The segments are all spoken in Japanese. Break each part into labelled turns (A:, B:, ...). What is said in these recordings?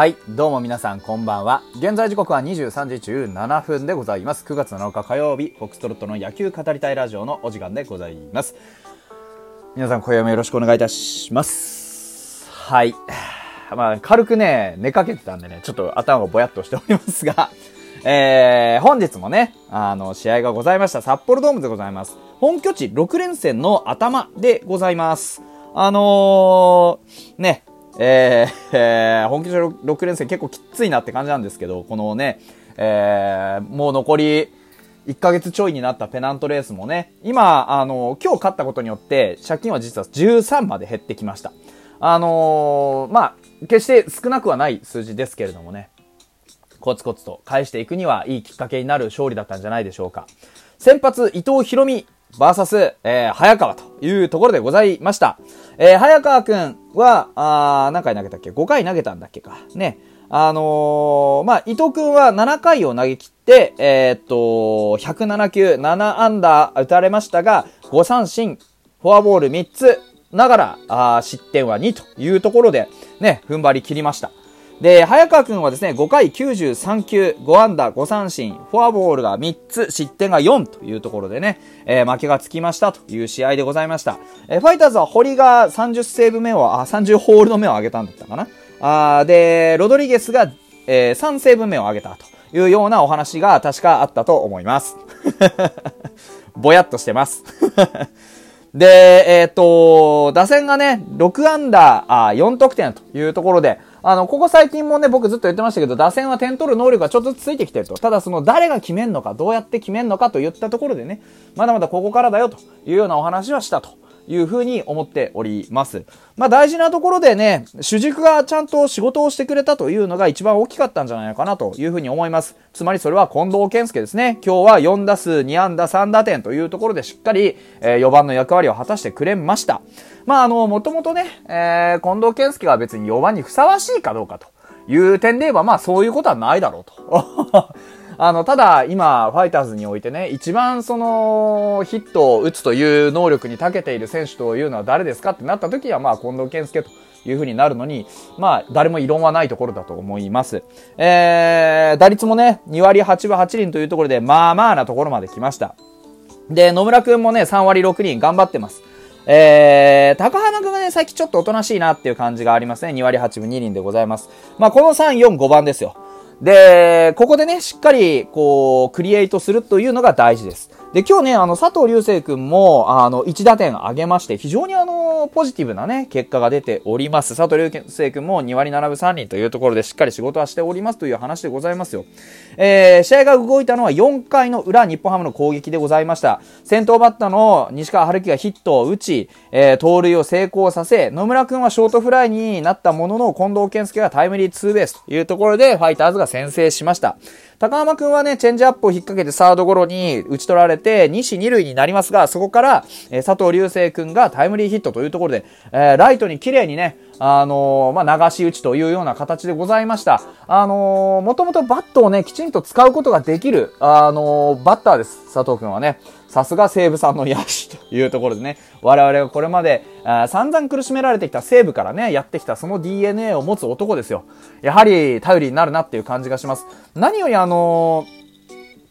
A: はい、どうも皆さんこんばんは。現在時刻は23時17分でございます。9月7日火曜日、フォックストロットの野球語りたいラジオのお時間でございます。皆さん今夜もよろしくお願いいたします。はい。まあ、軽くね、寝かけてたんでね、ちょっと頭がぼやっとしておりますが、えー、本日もね、あの、試合がございました。札幌ドームでございます。本拠地6連戦の頭でございます。あのー、ね、えーえー本拠地6連戦結構きついなって感じなんですけど、このね、えーもう残り1ヶ月ちょいになったペナントレースもね、今、あの今日勝ったことによって、借金は実は13まで減ってきました。あのーまあ、決して少なくはない数字ですけれどもね、コツコツと返していくにはいいきっかけになる勝利だったんじゃないでしょうか。先発、伊藤博美、バーサス、えー、早川というところでございました。えー、早川くんは、あー何回投げたっけ ?5 回投げたんだっけか。ね。あのーまあ、伊藤くんは7回を投げ切って、えーっと、107球、7アンダー打たれましたが、5三振、フォアボール3つながら、あ失点は2というところで、ね、踏ん張り切りました。で、早川くんはですね、5回93球、5安打、5三振、フォアボールが3つ、失点が4というところでね、えー負けがつきましたという試合でございました。えーファイターズは堀が30セーブ目を、あ、30ホールド目を上げたんだったかな？あで、ロドリゲスが、えー3セーブ目を上げたというようなお話が確かあったと思います。ぼやっとしてます。で、えっ、と、打線がね、6アンダー、あ4得点というところで、あの、ここ最近もね、僕ずっと言ってましたけど、打線は点取る能力がちょっとずつついてきてると。ただその誰が決めんのか、どうやって決めんのかといったところでね、まだまだここからだよというようなお話はしたと。いうふうに思っております。まあ大事なところでね、主軸がちゃんと仕事をしてくれたというのが一番大きかったんじゃないかなというふうに思います。つまりそれは近藤健介ですね。今日は4打数2安打3打点というところでしっかり、え4番の役割を果たしてくれました。まああの、もともとね、えー近藤健介が別に4番にふさわしいかどうかという点で言えば、まあそういうことはないだろうと。あの、ただ、今、ファイターズにおいてね、一番その、ヒットを打つという能力に長けている選手というのは誰ですかってなった時は、まあ、近藤健介というふうになるのに、まあ、誰も異論はないところだと思います。えー、打率もね、2割8分8厘というところで、まあまあなところまで来ました。で、野村くんもね、3割6厘頑張ってます。えー、高浜くんがね、最近ちょっとおとなしいなっていう感じがありますね。2割8分2厘でございます。まあ、この3、4、5番ですよ。で、ここでね、しっかり、こう、クリエイトするというのが大事です。で、今日ね、あの、佐藤隆星くんも、あの、1打点上げまして、非常にあの、ポジティブなね、結果が出ております。佐藤隆星くんも2割7分3厘というところでしっかり仕事はしておりますという話でございますよ。えー、試合が動いたのは4回の裏、日本ハムの攻撃でございました。先頭バッターの西川春樹がヒットを打ち、えー、盗塁を成功させ、野村くんはショートフライになったものの、近藤健介がタイムリーツーベースというところで、ファイターズが先制しました。高浜くんはね、チェンジアップを引っ掛けてサードゴロに打ち取られて、2死2塁になりますが、そこから、えー佐藤流星くんがタイムリーヒットというところで、えーライトに綺麗にね、あのまあ、流し打ちというような形でございました。あのーもともとバットをね、きちんと使うことができる、あのバッターです、佐藤くんはね。さすが西武さんの野手というところでね、我々がこれまで、あ散々苦しめられてきた西武からね、やってきたその DNA を持つ男ですよ。やはり頼りになるなっていう感じがします。何よりあのー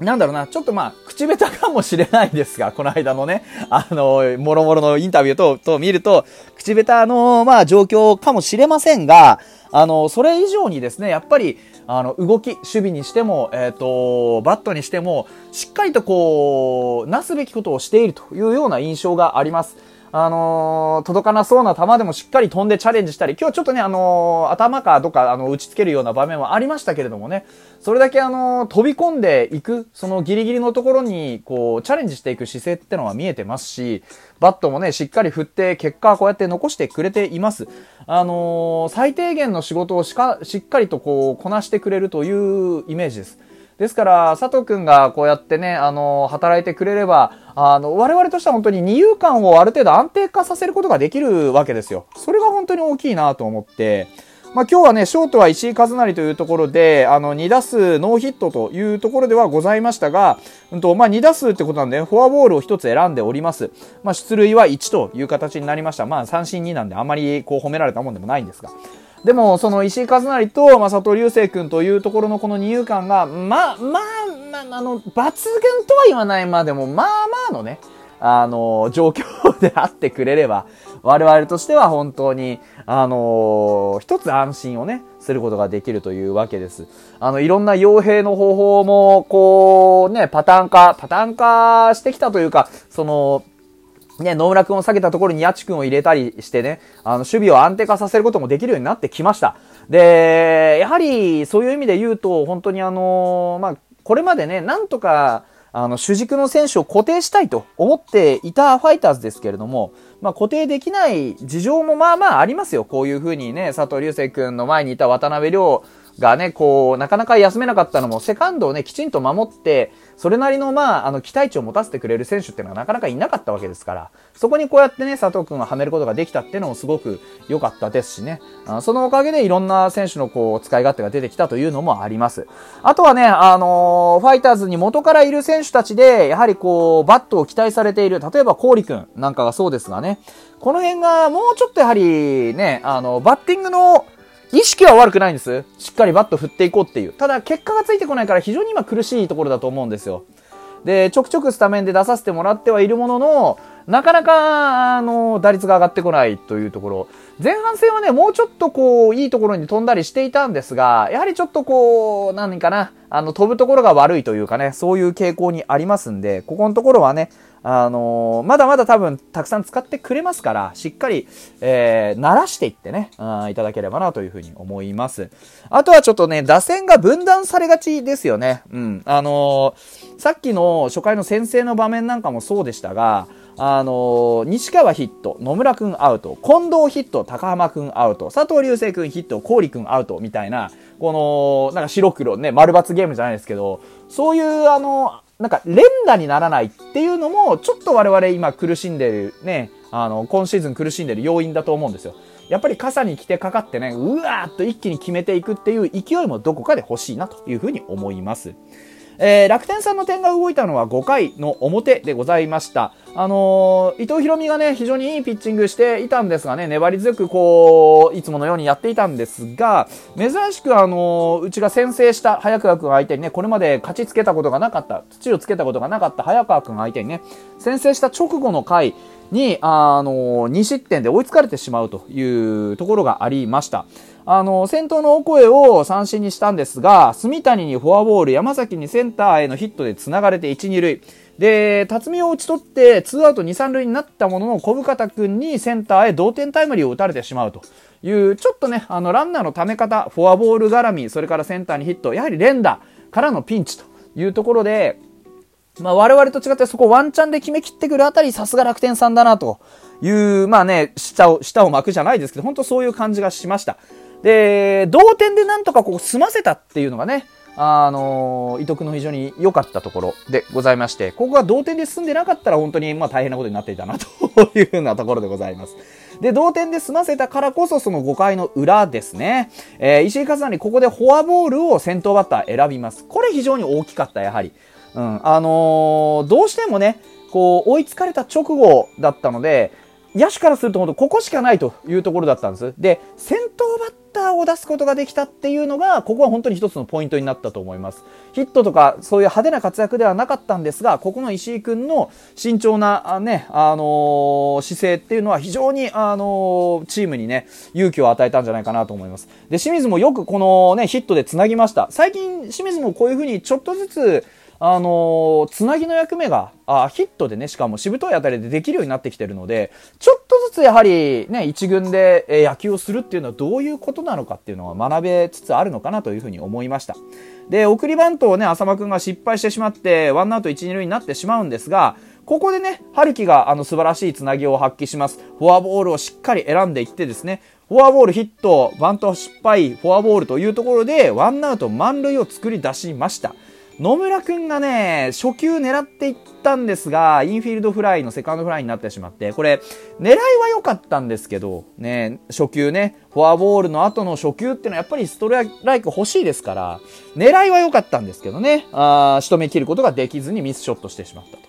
A: なんだろうな、ちょっとまあ、口下手かもしれないですが、この間のね、あの、もろもろのインタビューと、と見ると、口下手の、まあ、状況かもしれませんが、あの、それ以上にですね、やっぱり、あの、動き、守備にしても、えっ、と、バットにしても、しっかりとこう、なすべきことをしているというような印象があります。あのー届かなそうな球でもしっかり飛んでチャレンジしたり、今日ちょっとね、あのー頭かどっか、あの、打ちつけるような場面はありましたけれどもね、それだけあのー飛び込んでいく、そのギリギリのところに、こう、チャレンジしていく姿勢ってのは見えてますし、バットもね、しっかり振って、結果はこうやって残してくれています。あの最低限の仕事をしか、しっかりとこう、こなしてくれるというイメージです。ですから、佐藤くんがこうやってね、あの、働いてくれれば、あの、我々としては本当に二遊間をある程度安定化させることができるわけですよ。それが本当に大きいなと思って、まあ、今日はね、ショートは石井和成というところで、あの、2打数ノーヒットというところではございましたが、うんと、まあ、2打数ってことなんで、フォアボールを1つ選んでおります。まあ、出塁は1という形になりました。まあ、三振2なんで、あまりこう褒められたもんでもないんですが。でも、その石井和成と、まあ、佐藤隆星君というところのこの二遊間が、まあ、まあ、まあ、あの、抜群とは言わないまでも、まあまあのね、あの、状況であってくれれば、我々としては本当に、あの一つ安心をね、することができるというわけです。あの、いろんな傭兵の方法も、こう、ね、パターン化、パターン化してきたというか、その、ね、野村君を下げたところに八千君を入れたりしてね、あの、守備を安定化させることもできるようになってきました。で、やはり、そういう意味で言うと、本当にあの、まあ、これまでね、なんとか、あの、主軸の選手を固定したいと思っていたファイターズですけれども、まあ、固定できない事情もまあまあありますよ。こういうふうにね、佐藤隆星君の前にいた渡辺亮がね、こう、なかなか休めなかったのも、セカンドをね、きちんと守って、それなりの、まあ、あの、期待値を持たせてくれる選手っていうのがなかなかいなかったわけですから、そこにこうやってね、佐藤君がはめることができたっていうのもすごく良かったですしね、あそのおかげでいろんな選手のこう、使い勝手が出てきたというのもあります。あとはね、あのー、ファイターズに元からいる選手たちで、やはりこう、バットを期待されている、例えば郡君なんかがそうですがね、この辺がもうちょっとやはりね、あの、バッティングの意識は悪くないんです。しっかりバット振っていこうっていう。ただ、結果がついてこないから非常に今苦しいところだと思うんですよ。で、ちょくちょくスタメンで出させてもらってはいるものの、なかなか、あの、打率が上がってこないというところ。前半戦はね、もうちょっとこう、いいところに飛んだりしていたんですが、やはりちょっとこう、何かな、あの、飛ぶところが悪いというかね、そういう傾向にありますんで、ここのところはね、あのー、まだまだ多分たくさん使ってくれますから、しっかり、えー、慣らしていってね、あいただければなというふうに思います。あとはちょっとね、打線が分断されがちですよね。うん。あのー、さっきの初回の先制の場面なんかもそうでしたが、あの、西川ヒット、野村くんアウト、近藤ヒット、高浜くんアウト、佐藤隆星くんヒット、郡くんアウトみたいな、この、なんか白黒ね、丸抜ゲームじゃないですけど、そういうあの、なんか連打にならないっていうのも、ちょっと我々今苦しんでるね、あの、今シーズン苦しんでる要因だと思うんですよ。やっぱり傘に来てかかってね、うわーっと一気に決めていくっていう勢いもどこかで欲しいなというふうに思います。えー、楽天さんの点が動いたのは5回の表でございました。あのー、伊藤博美がね、非常にいいピッチングしていたんですがね、粘り強くこう、いつものようにやっていたんですが、珍しくあのー、うちが先制した早川君相手にね、これまで勝ちつけたことがなかった、土をつけたことがなかった早川君相手にね、先制した直後の回、に、あの、2失点で追いつかれてしまうというところがありました。あの、先頭のオコエを三振にしたんですが、住谷にフォアボール、山崎にセンターへのヒットで繋がれて1、2塁。で、辰巳を打ち取って、ツーアウト2、3塁になったものの、小深田君にセンターへ同点タイムリーを打たれてしまうという、ちょっとね、あの、ランナーの溜め方、フォアボール絡み、それからセンターにヒット、やはり連打からのピンチというところで、まあ我々と違ってそこワンチャンで決め切ってくるあたり、さすが楽天さんだなという、まあね、下を、下を巻くじゃないですけど、本当そういう感じがしました。で、同点でなんとかこう済ませたっていうのがね、あの、伊藤の非常に良かったところでございまして、ここが同点で進んでなかったら本当にまあ大変なことになっていたなというふうなところでございます。で、同点で済ませたからこそその5回の裏ですね。えー、石井和成ここでフォアボールを先頭バッター選びます。これ非常に大きかった、やはり。うん。あのー、どうしてもね、こう、追いつかれた直後だったので、野手からすると本当ここしかないというところだったんです。で、先を出すことができたっていうのが、ここは本当に一つのポイントになったと思います。ヒットとかそういう派手な活躍ではなかったんですが、ここの石井君の慎重な、ね、あのー、姿勢っていうのは非常に、あのー、チームにね、勇気を与えたんじゃないかなと思います。で、清水もよくこのね、ヒットで繋ぎました。最近、清水もこういうふうにちょっとずつ、あのー、つなぎの役目が、あヒットでね、しかもしぶといあたりでできるようになってきてるので、ちょっとずつやはりね、一軍で、野球をするっていうのはどういうことなのかっていうのは学べつつあるのかなというふうに思いました。で、送りバントをね、浅間くんが失敗してしまって、ワンアウト1、2塁になってしまうんですが、ここでね、春樹があの素晴らしいつなぎを発揮します。フォアボールをしっかり選んでいってですね、フォアボールヒット、バント失敗、フォアボールというところで、ワンアウト満塁を作り出しました。野村くんがね、初球狙っていったんですが、インフィールドフライのセカンドフライになってしまって、これ、狙いは良かったんですけど、ね、初球ね、フォアボールの後の初球っていうのはやっぱりストライク欲しいですから、狙いは良かったんですけどね、あ仕留め切ることができずにミスショットしてしまったと。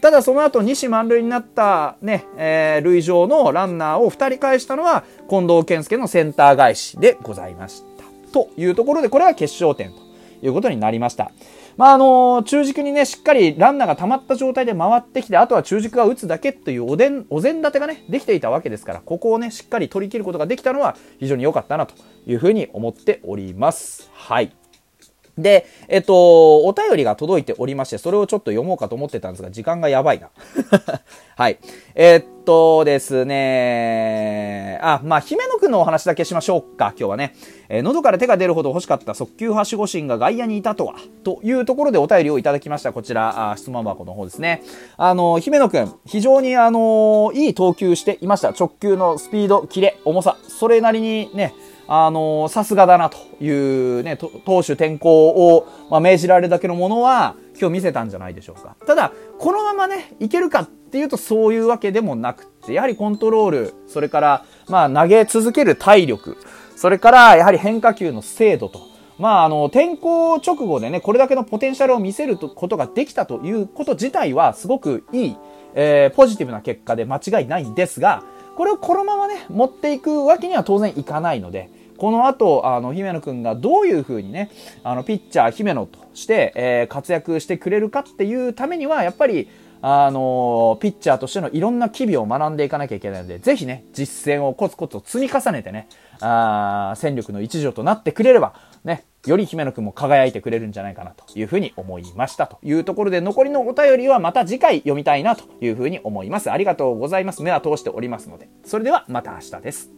A: ただその後西満塁になったね、えー、塁上のランナーを2人返したのは近藤健介のセンター返しでございました。というところで、これは決勝点ということになりました。まあ、あの中軸にね、しっかりランナーが溜まった状態で回ってきて、あとは中軸が打つだけというおでん、お膳立てがね、できていたわけですから、ここをね、しっかり取り切ることができたのは非常に良かったなというふうに思っております。はい。で、えっと、お便りが届いておりまして、それをちょっと読もうかと思ってたんですが、時間がやばいな。はい。えー、っとですね、あ、まあ、姫野くんのお話だけしましょうか、今日はね。えー、喉から手が出るほど欲しかった速球はしご神が外野にいたとは、というところでお便りをいただきました。こちら、あ質問箱の方ですね。あの、姫野くん、非常にあの、いい投球していました。直球のスピード、キレ、重さ、それなりにね、あのさすがだなというね、投手転向を、まあ、命じられるだけのものは、今日見せたんじゃないでしょうか。ただ、このままね、いけるかっていうとそういうわけでもなくて、やはりコントロール、それから、まあ、投げ続ける体力、それから、やはり変化球の精度と、まあ、あの、転校直後でね、これだけのポテンシャルを見せることができたということ自体は、すごくいい、えー、ポジティブな結果で間違いないんですが、これをこのままね、持っていくわけには当然いかないので、この後、あの、姫野くんがどういう風にね、あの、ピッチャー姫野として、えー、活躍してくれるかっていうためには、やっぱり、あのピッチャーとしてのいろんな機微を学んでいかなきゃいけないので、ぜひね、実践をコツコツ積み重ねてね、あ戦力の一助となってくれれば、ね、より姫野くんも輝いてくれるんじゃないかなというふうに思いましたというところで、残りのお便りはまた次回読みたいなというふうに思います。ありがとうございます。目は通しておりますので。それではまた明日です。